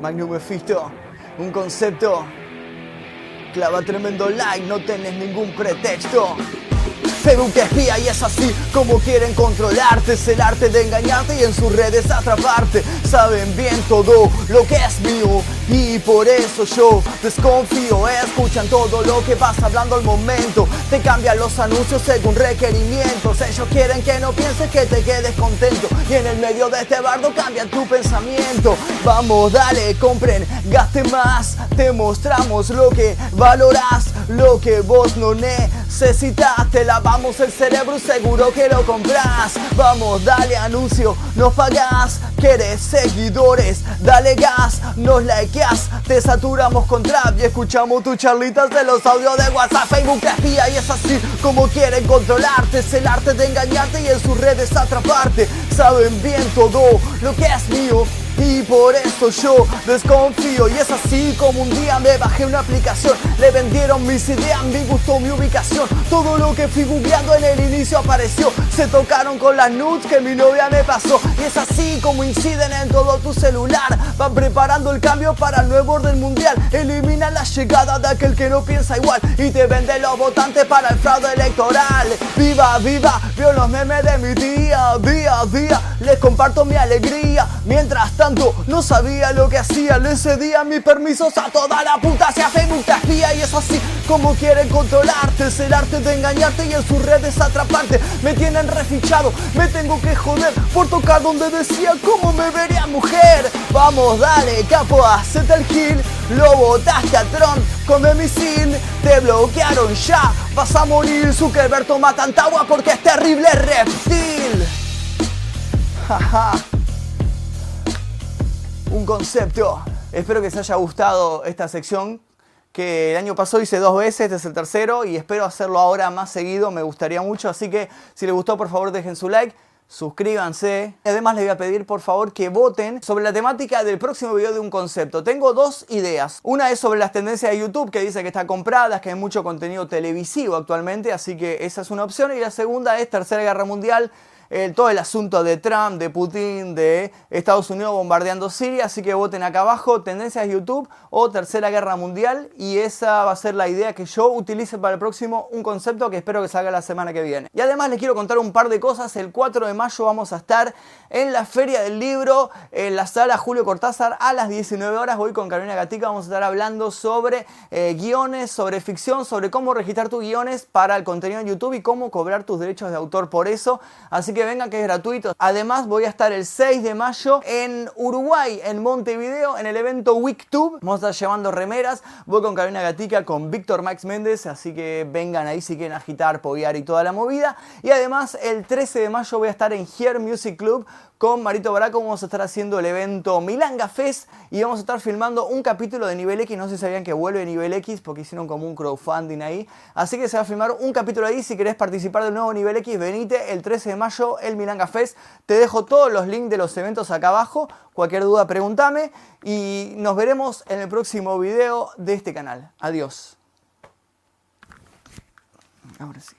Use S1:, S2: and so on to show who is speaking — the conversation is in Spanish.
S1: Magnum un concepto. Clava tremendo like, no tenés ningún pretexto. Facebook te espía y es así como quieren controlarte. Es el arte de engañarte y en sus redes atraparte. Saben bien todo lo que es mío Y por eso yo desconfío. Escuchan todo lo que vas hablando al momento. Te cambian los anuncios según requerimientos. Ellos quieren que no pienses que te quedes contento. Y en el medio de este bardo cambian tu pensamiento. Vamos, dale, compren, gaste más. Te mostramos lo que valoras Lo que vos no necesitas Te la vamos el cerebro seguro que lo compras. Vamos, dale anuncio, nos pagas. Quieres seguidores, dale gas, nos likeas. Te saturamos con trap y escuchamos tus charlitas de los audios de WhatsApp. Facebook te espía y es así como quieren controlarte. Es el arte de engañarte y en sus redes atraparte. Saben bien todo lo que es mío y por eso yo desconfío y es así como un día me bajé una aplicación. Le vendieron mis ideas, me gustó mi ubicación. Todo lo que fui googleando en el inicio apareció. Se tocaron con las nudes que mi novia me pasó. Y es así como inciden en todo tu celular. Van preparando el cambio para el nuevo orden mundial. Elimina la llegada de aquel que no piensa igual. Y te vende los votantes para el fraude electoral Viva, viva, vio los memes de mi día Día día, les comparto mi alegría. Mientras tanto no sabía lo que hacía, le cedía mis permisos a toda la puta. Hacia Facebook te espía y es así como quieren controlarte, es el arte de engañarte y en sus redes atraparte. Me tienen refichado, me tengo que joder por tocar donde decía cómo me vería mujer. Vamos, dale, capo, hacete el kill, lo botaste a Tron come misil, te bloquearon ya, vas a morir, Zuckerberg toma tanta agua porque es terrible reptil. Jaja un concepto. Espero que les haya gustado esta sección que el año pasado hice dos veces, este es el tercero y espero hacerlo ahora más seguido, me gustaría mucho, así que si les gustó por favor dejen su like, suscríbanse. Además les voy a pedir por favor que voten sobre la temática del próximo video de un concepto. Tengo dos ideas. Una es sobre las tendencias de YouTube que dice que está comprada, que hay mucho contenido televisivo actualmente, así que esa es una opción. Y la segunda es Tercera Guerra Mundial todo el asunto de Trump, de Putin, de Estados Unidos bombardeando Siria. Así que voten acá abajo, tendencias YouTube o Tercera Guerra Mundial. Y esa va a ser la idea que yo utilice para el próximo, un concepto que espero que salga la semana que viene. Y además les quiero contar un par de cosas. El 4 de mayo vamos a estar en la Feria del Libro, en la sala Julio Cortázar a las 19 horas. Voy con Carolina Gatica, vamos a estar hablando sobre eh, guiones, sobre ficción, sobre cómo registrar tus guiones para el contenido en YouTube y cómo cobrar tus derechos de autor por eso. Así que vengan que es gratuito. Además voy a estar el 6 de mayo en Uruguay, en Montevideo, en el evento WeekTube. Vamos a estar llevando remeras. Voy con Carolina Gatica, con Víctor Max Méndez, así que vengan ahí si quieren agitar, poguear y toda la movida. Y además el 13 de mayo voy a estar en Here Music Club con Marito Baraco vamos a estar haciendo el evento Milanga Fest y vamos a estar filmando un capítulo de Nivel X. No sé si sabían que vuelve Nivel X porque hicieron como un crowdfunding ahí. Así que se va a filmar un capítulo ahí. Si querés participar del nuevo Nivel X, venite el 13 de mayo, el Milanga Fest. Te dejo todos los links de los eventos acá abajo. Cualquier duda, pregúntame. Y nos veremos en el próximo video de este canal. Adiós. Ahora sí.